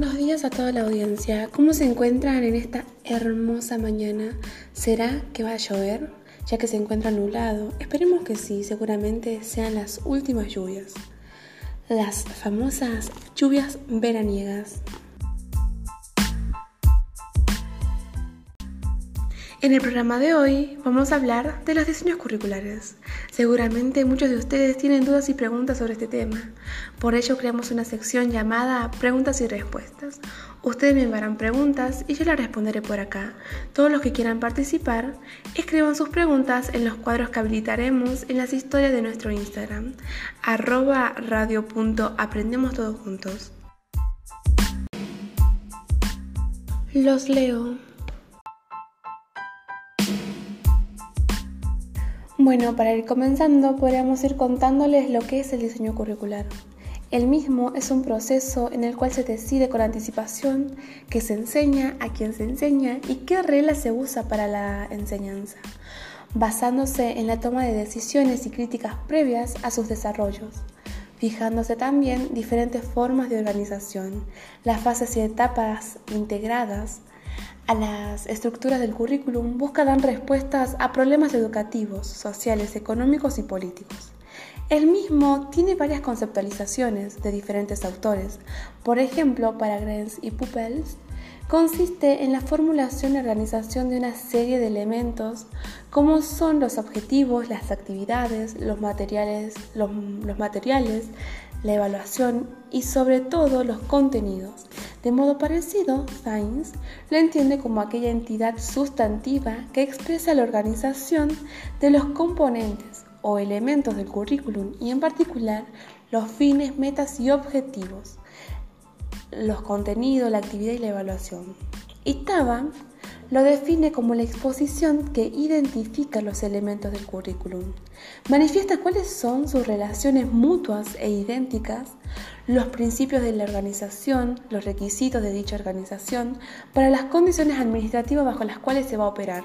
Buenos días a toda la audiencia. ¿Cómo se encuentran en esta hermosa mañana? ¿Será que va a llover? Ya que se encuentra nublado. Esperemos que sí, seguramente sean las últimas lluvias. Las famosas lluvias veraniegas. En el programa de hoy vamos a hablar de los diseños curriculares. Seguramente muchos de ustedes tienen dudas y preguntas sobre este tema. Por ello creamos una sección llamada Preguntas y Respuestas. Ustedes me enviarán preguntas y yo las responderé por acá. Todos los que quieran participar, escriban sus preguntas en los cuadros que habilitaremos en las historias de nuestro Instagram, arroba radio.aprendemos todos juntos. Los leo. Bueno, para ir comenzando, podríamos ir contándoles lo que es el diseño curricular. El mismo es un proceso en el cual se decide con anticipación qué se enseña, a quién se enseña y qué reglas se usa para la enseñanza, basándose en la toma de decisiones y críticas previas a sus desarrollos, fijándose también diferentes formas de organización, las fases y etapas integradas, a las estructuras del currículum busca dar respuestas a problemas educativos, sociales, económicos y políticos. El mismo tiene varias conceptualizaciones de diferentes autores. Por ejemplo, para Grens y Pupels, consiste en la formulación y organización de una serie de elementos como son los objetivos, las actividades, los materiales, los, los materiales la evaluación y sobre todo los contenidos. De modo parecido, Science lo entiende como aquella entidad sustantiva que expresa la organización de los componentes o elementos del currículum y en particular los fines, metas y objetivos, los contenidos, la actividad y la evaluación. Y lo define como la exposición que identifica los elementos del currículum. Manifiesta cuáles son sus relaciones mutuas e idénticas, los principios de la organización, los requisitos de dicha organización para las condiciones administrativas bajo las cuales se va a operar.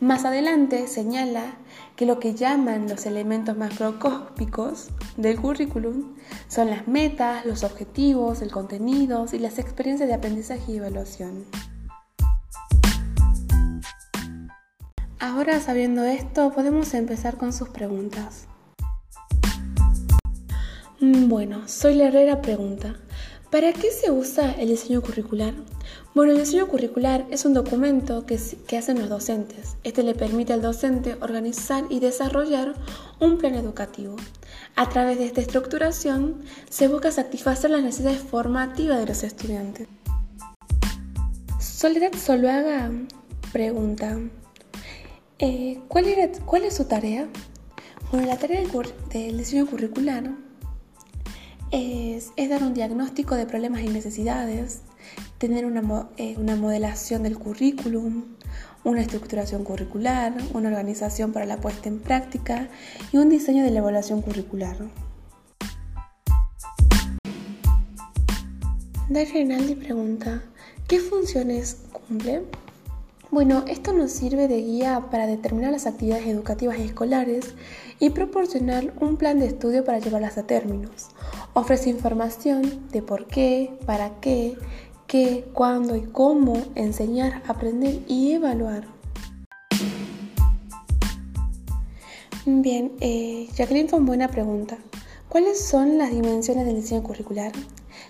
Más adelante señala que lo que llaman los elementos macroscópicos del currículum son las metas, los objetivos, el contenido y las experiencias de aprendizaje y evaluación. Ahora sabiendo esto, podemos empezar con sus preguntas. Mm, bueno, soy la Herrera pregunta, ¿para qué se usa el diseño curricular? Bueno, el diseño curricular es un documento que, que, hacen los docentes. Este le permite al docente organizar y desarrollar un plan educativo. A través de esta estructuración se busca satisfacer las necesidades formativas de los estudiantes. Soledad Soloaga pregunta, eh, ¿cuál, ¿Cuál es su tarea? Bueno, la tarea del, diseño curricular es, dar un diagnóstico de problemas y necesidades, tener una, eh, una modelación del currículum, una estructuración curricular, una organización para la puesta en práctica y un diseño de la evaluación curricular. Daria Rinaldi pregunta, ¿qué funciones cumple? Bueno, esto nos sirve de guía para determinar las actividades educativas escolares y proporcionar un plan de estudio para llevarlas a términos. Ofrece información de por qué, para qué, qué, cuándo y cómo enseñar, aprender y evaluar. Bien, eh, Jacqueline fue buena pregunta. ¿Cuáles son las dimensiones del diseño curricular?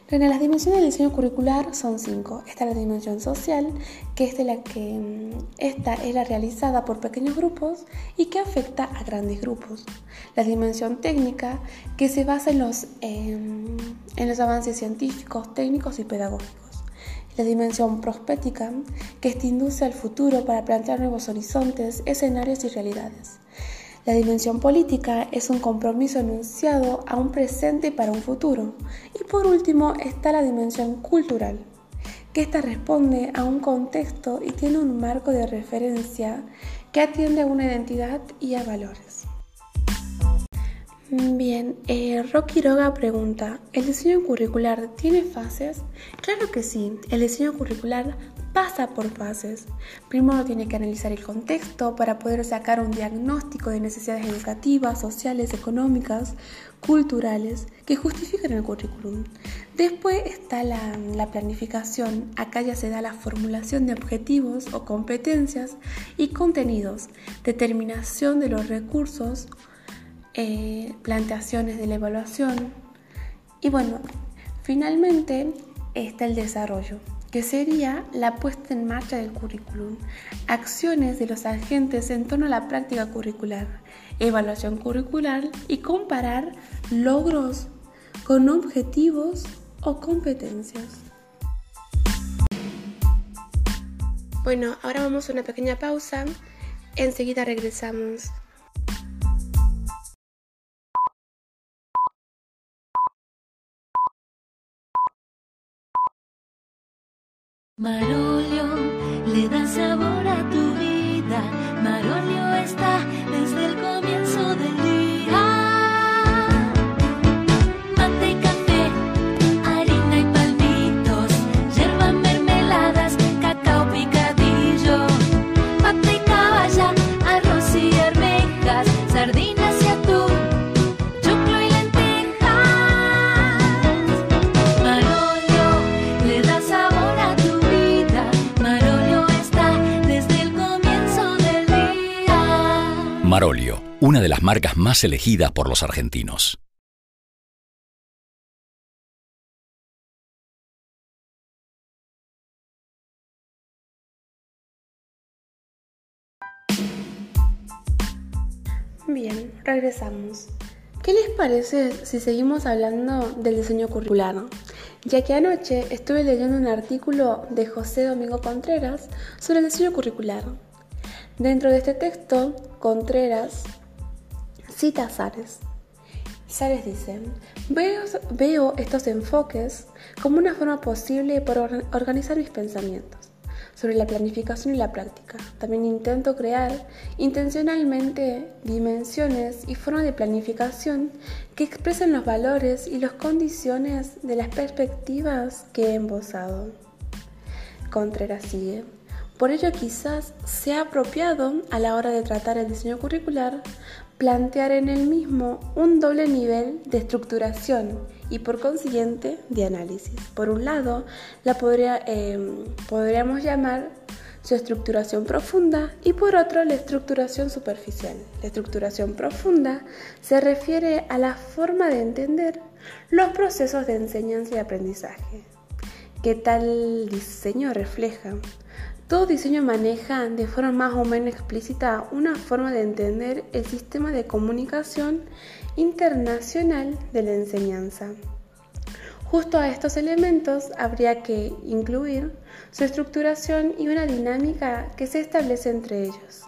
Las dimensiones del diseño curricular son cinco. Esta es la dimensión social, que es la que mm, esta es la realizada por pequeños grupos y que afecta a grandes grupos. La dimensión técnica, que se basa en los, em, en los avances científicos, técnicos y pedagógicos. La dimensión prospética, que este induce al futuro para plantear nuevos horizontes, escenarios y realidades. La dimensión política es un compromiso enunciado a un presente y para un futuro. Y por último está la dimensión cultural, que ésta responde a un contexto y tiene un marco de referencia que atiende a una identidad y a valores. Bien, eh, Rocky Roga pregunta, ¿el diseño curricular tiene fases? Claro que sí, el diseño curricular pasa por fases. Primero tiene que analizar el contexto para poder sacar un diagnóstico de necesidades educativas, sociales, económicas, culturales que justifiquen el currículum. Después está la, planificación. Acá ya se da la formulación de objetivos o competencias y contenidos, determinación de los recursos, eh, planteaciones de la evaluación. Y bueno, finalmente está el desarrollo que sería la puesta en marcha del currículum, acciones de los agentes en torno a la práctica curricular, evaluación curricular y comparar logros con objetivos o competencias. Bueno, ahora vamos a una pequeña pausa, enseguida regresamos. Marolio le da sabor a tu vida. Marolio está desde una de las marcas más elegidas por los argentinos. Bien, regresamos. ¿Qué les parece si seguimos hablando del diseño curricular? Ya que anoche estuve leyendo un artículo de José Domingo Contreras sobre el diseño curricular. Dentro de este texto, Contreras cita a Sares. Sares dice, veo, estos enfoques como una forma posible para or- organizar mis pensamientos sobre la planificación y la práctica. También intento crear intencionalmente dimensiones y formas de planificación que expresen los valores y las condiciones de las perspectivas que he embosado. Contreras sigue. Por ello quizás sea apropiado a la hora de tratar el diseño curricular plantear en el mismo un doble nivel de estructuración y por consiguiente de análisis. Por un lado, la eh, podríamos llamar su estructuración profunda y por otro la estructuración superficial. La estructuración profunda se refiere a la forma de entender los procesos de enseñanza y aprendizaje que tal diseño refleja. Todo diseño maneja de forma más o menos explícita una forma de entender el sistema de comunicación internacional de la enseñanza. Justo a estos elementos habría que incluir su estructuración y una dinámica que se establece entre ellos.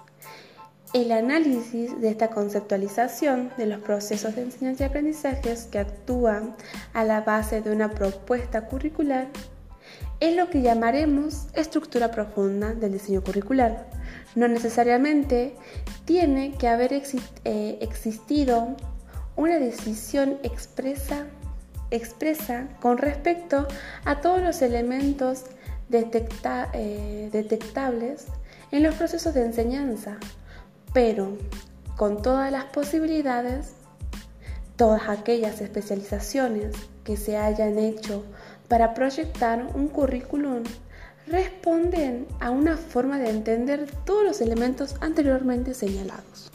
El análisis de esta conceptualización de los procesos de enseñanza y aprendizajes que actúan a la base de una propuesta curricular es lo que llamaremos estructura profunda del diseño curricular. No necesariamente tiene que haber eh, existido una decisión expresa, con respecto a todos los elementos eh, detectables en los procesos de enseñanza, pero con todas las posibilidades, todas aquellas especializaciones que se hayan hecho para proyectar un currículum responden a una forma de entender todos los elementos anteriormente señalados.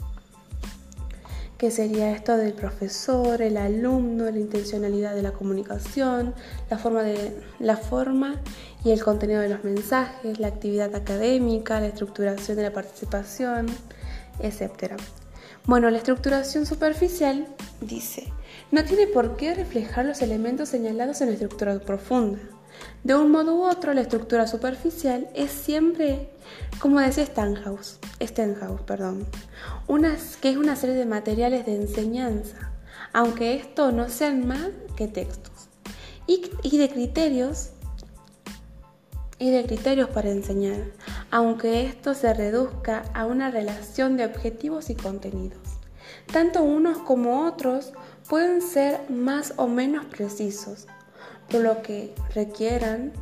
¿Qué sería esto del profesor, el alumno, la intencionalidad de la comunicación, la forma, de, la forma y el contenido de los mensajes, la actividad académica, la estructuración de la participación, etc. Bueno, la estructuración superficial dice, no tiene por qué reflejar los elementos señalados en la estructura profunda. De un modo u otro, la estructura superficial es siempre, como decía Stenhouse, Stenhouse perdón, una, que es una serie de materiales de enseñanza, aunque esto no sean más que textos, y de criterios y de criterios para enseñar, aunque esto se reduzca a una relación de objetivos y contenidos. Tanto unos como otros pueden ser más o menos precisos, por lo que requieran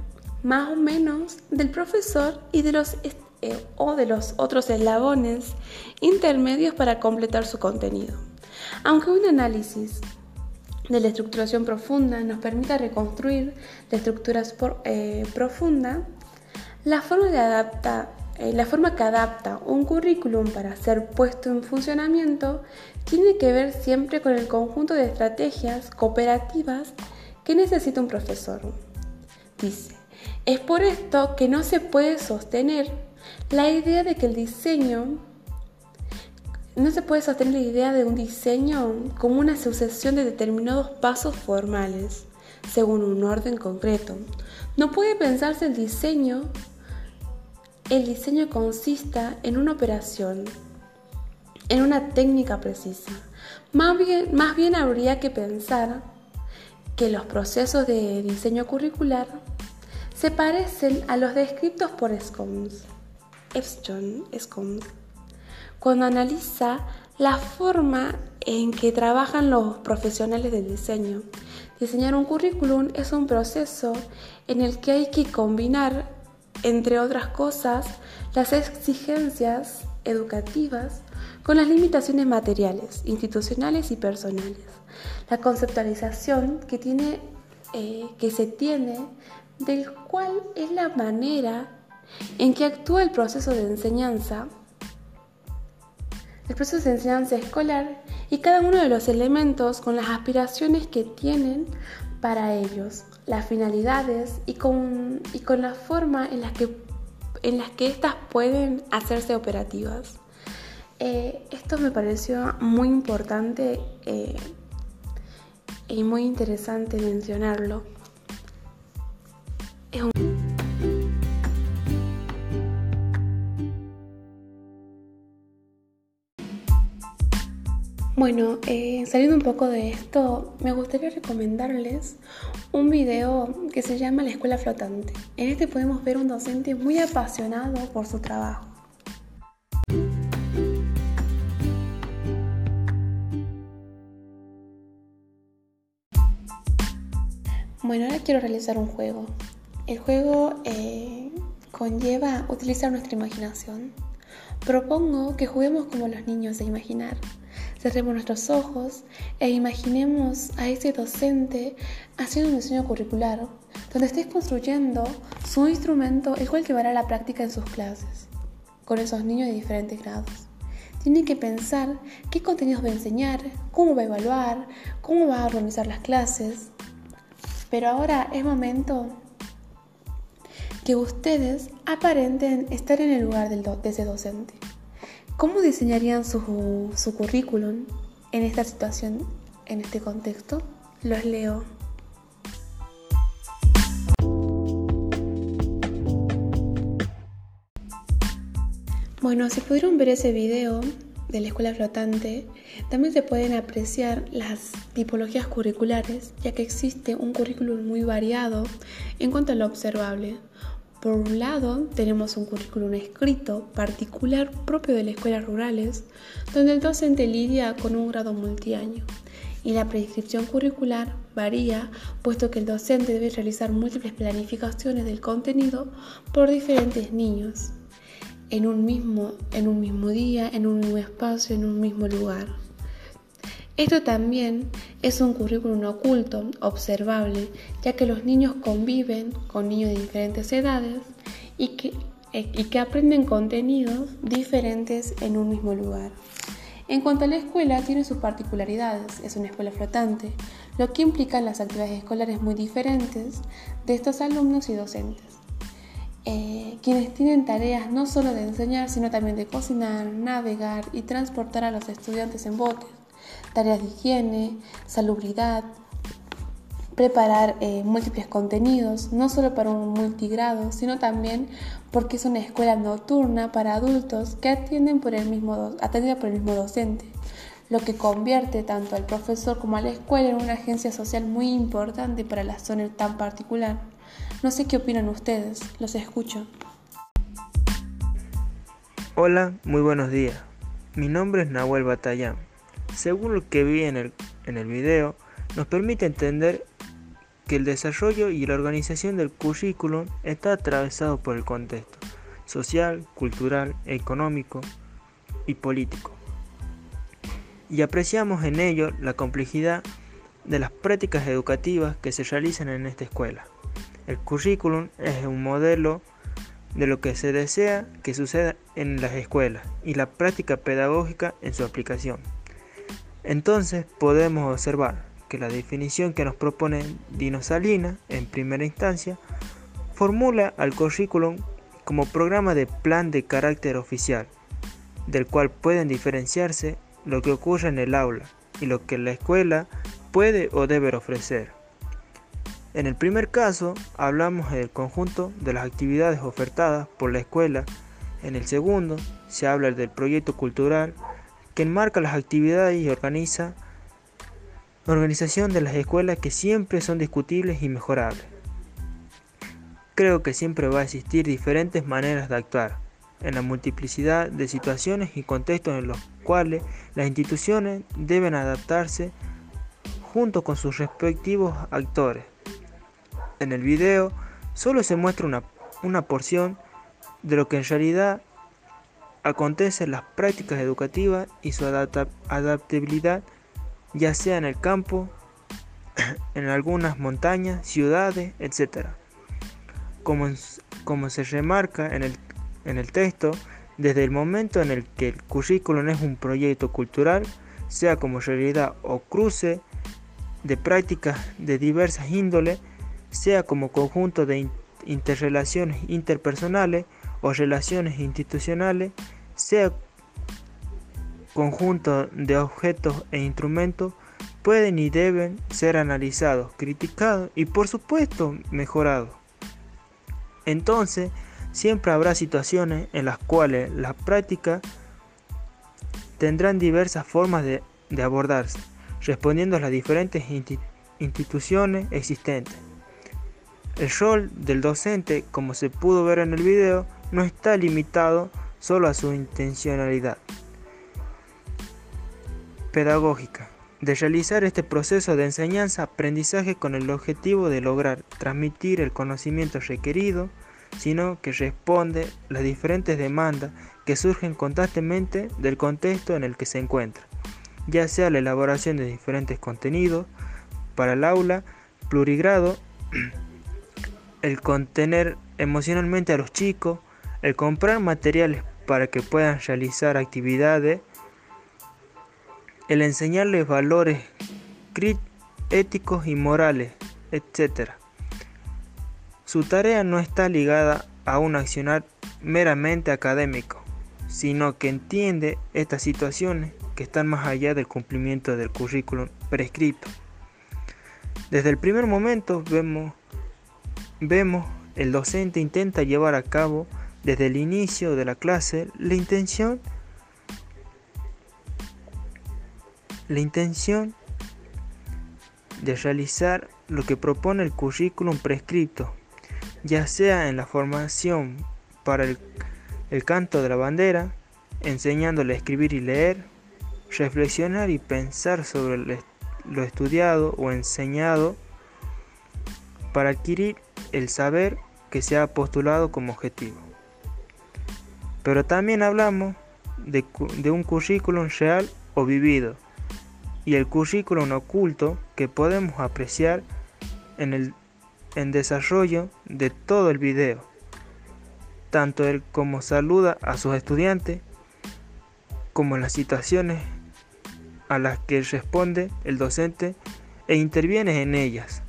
más o menos del profesor y de los eh, o de los otros eslabones intermedios para completar su contenido. Aunque un análisis de la estructuración profunda nos permita reconstruir la estructura eh, profunda, la forma, de adapta, eh, la forma que adapta un currículum para ser puesto en funcionamiento tiene que ver siempre con el conjunto de estrategias cooperativas que necesita un profesor. Dice, es por esto que no se puede sostener la idea de que el diseño no se puede sostener la idea de un diseño como una sucesión de determinados pasos formales, según un orden concreto. No puede pensarse el diseño, el diseño consista en una operación, en una técnica precisa. Más bien, más bien habría que pensar que los procesos de diseño curricular se parecen a los descritos por Scoms. Scoms cuando analiza la forma en que trabajan los profesionales del diseño. Diseñar un currículum es un proceso en el que hay que combinar, entre otras cosas, las exigencias educativas con las limitaciones materiales, institucionales y personales. La conceptualización que, tiene, eh, que se tiene del cual es la manera en que actúa el proceso de enseñanza el proceso de enseñanza escolar y cada uno de los elementos con las aspiraciones que tienen para ellos, las finalidades y con, y con la forma en las que, en las que éstas pueden hacerse operativas. Eh, esto me pareció muy importante eh, y muy interesante mencionarlo. Bueno, eh, saliendo un poco de esto, me gustaría recomendarles un video que se llama La Escuela Flotante. En este podemos ver un docente muy apasionado por su trabajo. Bueno, ahora quiero realizar un juego. El juego eh, conlleva utilizar nuestra imaginación. Propongo que juguemos como los niños a imaginar cerremos nuestros ojos e imaginemos a ese docente haciendo un diseño curricular donde estés construyendo su instrumento el cual llevará a la práctica en sus clases con esos niños de diferentes grados. Tienen que pensar qué contenidos va a enseñar, cómo va a evaluar, cómo va a organizar las clases. Pero ahora es momento que ustedes aparenten estar en el lugar de ese docente. ¿Cómo diseñarían su, su currículum en esta situación, en este contexto? Los leo. Bueno, si pudieron ver ese video de la escuela flotante, también se pueden apreciar las tipologías curriculares, ya que existe un currículum muy variado en cuanto a lo observable. Por un lado, tenemos un currículum escrito particular propio de las escuelas rurales, donde el docente lidia con un grado multiaño. Y la prescripción curricular varía, puesto que el docente debe realizar múltiples planificaciones del contenido por diferentes niños, en un mismo, en un mismo día, en un mismo espacio, en un mismo lugar. Esto también es un currículum oculto, observable, ya que los niños conviven con niños de diferentes edades y que, aprenden contenidos diferentes en un mismo lugar. En cuanto a la escuela, tiene sus particularidades. Es una escuela flotante, lo que implica las actividades escolares muy diferentes de estos alumnos y docentes. Eh, quienes tienen tareas no solo de enseñar, sino también de cocinar, navegar y transportar a los estudiantes en botes tareas de higiene, salubridad, preparar eh, múltiples contenidos, no solo para un multigrado, sino también porque es una escuela nocturna para adultos que atienden por el mismo, atendida por el mismo docente, lo que convierte tanto al profesor como a la escuela en una agencia social muy importante para la zona tan particular. No sé qué opinan ustedes, los escucho. Hola, muy buenos días. Mi nombre es Nahuel Batallán según lo que vi en el, en el video, nos permite entender que el desarrollo y la organización del currículum está atravesado por el contexto social, cultural, económico y político. Y apreciamos en ello la complejidad de las prácticas educativas que se realizan en esta escuela. El currículum es un modelo de lo que se desea que suceda en las escuelas y la práctica pedagógica en su aplicación. Entonces podemos observar que la definición que nos propone Dino Salina en primera instancia formula al currículum como programa de plan de carácter oficial, del cual pueden diferenciarse lo que ocurre en el aula y lo que la escuela puede o debe ofrecer. En el primer caso hablamos del conjunto de las actividades ofertadas por la escuela. En el segundo se habla del proyecto cultural que enmarca las actividades y organiza organización de las escuelas que siempre son discutibles y mejorables. Creo que siempre va a existir diferentes maneras de actuar en la multiplicidad de situaciones y contextos en los cuales las instituciones deben adaptarse junto con sus respectivos actores. En el video solo se muestra una, una porción de lo que en realidad acontece en las prácticas educativas y su adaptabilidad, ya sea en el campo, en algunas montañas, ciudades, etc. Como, como se remarca en el, en el texto, desde el momento en el que el currículum es un proyecto cultural, sea como realidad o cruce de prácticas de diversas índoles, sea como conjunto de interrelaciones interpersonales o relaciones institucionales, sea conjunto de objetos e instrumentos, pueden y deben ser analizados, criticados y por supuesto mejorados. Entonces, siempre habrá situaciones en las cuales las prácticas tendrán diversas formas de, de abordarse, respondiendo a las diferentes instituciones existentes. El rol del docente, como se pudo ver en el video, no está limitado solo a su intencionalidad pedagógica de realizar este proceso de enseñanza-aprendizaje con el objetivo de lograr transmitir el conocimiento requerido, sino que responde las diferentes demandas que surgen constantemente del contexto en el que se encuentra, ya sea la elaboración de diferentes contenidos para el aula, plurigrado, el contener emocionalmente a los chicos, el comprar materiales para que puedan realizar actividades, el enseñarles valores éticos y morales, etc. Su tarea no está ligada a un accionar meramente académico, sino que entiende estas situaciones que están más allá del cumplimiento del currículum prescrito. Desde el primer momento vemos, vemos el docente intenta llevar a cabo desde el inicio de la clase la intención la intención de realizar lo que propone el currículum prescripto, ya sea en la formación para el, el canto de la bandera, enseñándole a escribir y leer, reflexionar y pensar sobre lo estudiado o enseñado para adquirir el saber que se ha postulado como objetivo. Pero también hablamos de, un currículum real o vivido y el currículum oculto que podemos apreciar en el desarrollo de todo el video, tanto él como saluda a sus estudiantes, como las situaciones a las que responde el docente e interviene en ellas.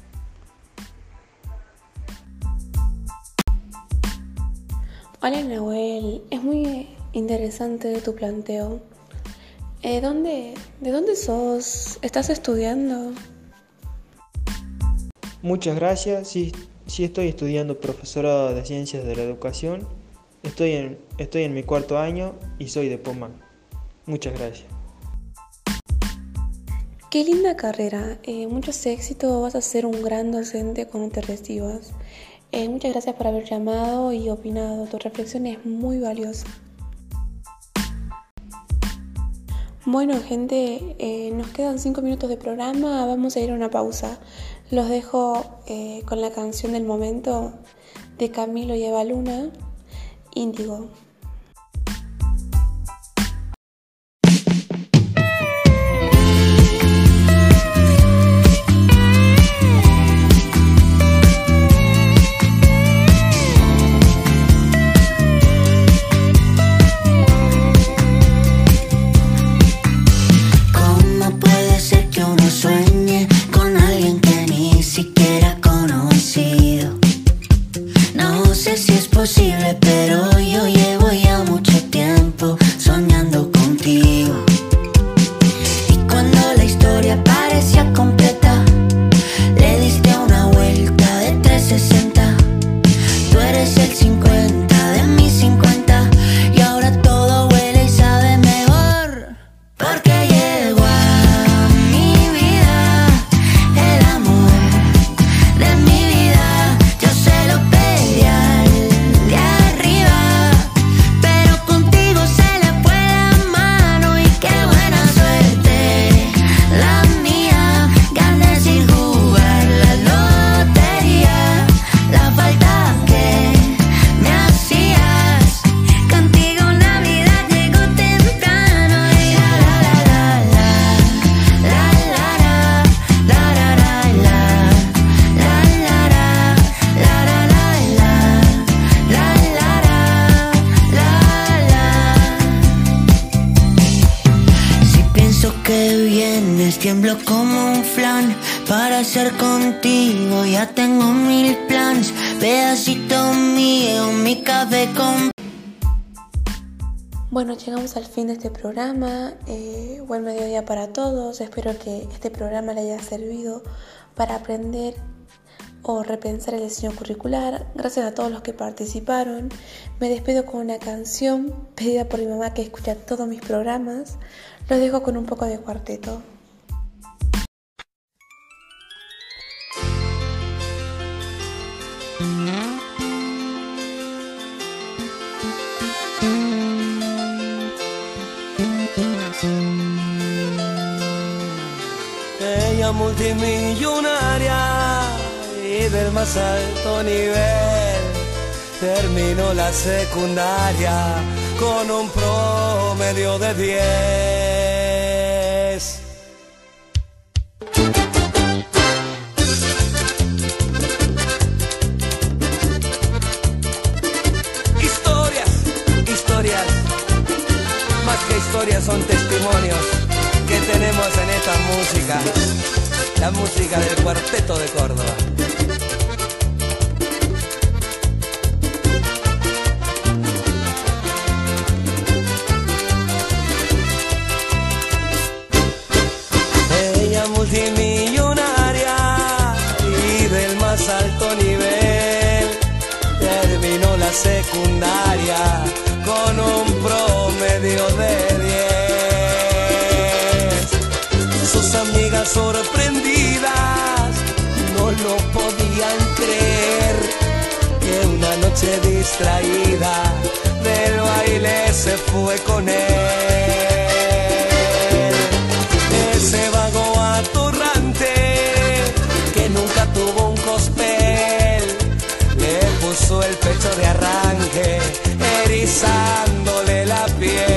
Hola Nahuel, es muy interesante tu planteo. Eh, ¿dónde, ¿De dónde sos? ¿Estás estudiando? Muchas gracias, sí, sí estoy estudiando profesorado de Ciencias de la Educación. Estoy en, estoy en mi cuarto año y soy de Pomán. Muchas gracias. Qué linda carrera, eh, muchos éxitos, vas a ser un gran docente cuando te recibas. Eh, muchas gracias por haber llamado y opinado. Tu reflexión es muy valiosa. Bueno, gente, eh, nos quedan cinco minutos de programa, vamos a ir a una pausa. Los dejo eh, con la canción del momento de Camilo y Eva Luna, Índigo. Para ser contigo ya tengo mil plans. Pedacito mío, mi café con Bueno, llegamos al fin de este programa. Eh, buen mediodía para todos. Espero que este programa le haya servido para aprender o repensar el diseño curricular. Gracias a todos los que participaron. Me despido con una canción pedida por mi mamá que escucha todos mis programas. Los dejo con un poco de cuarteto. Multimillonaria y del más alto nivel terminó la secundaria con un promedio de 10. Distraída del baile se fue con él. Ese vago atorrante que nunca tuvo un cospel le puso el pecho de arranque, erizándole la piel.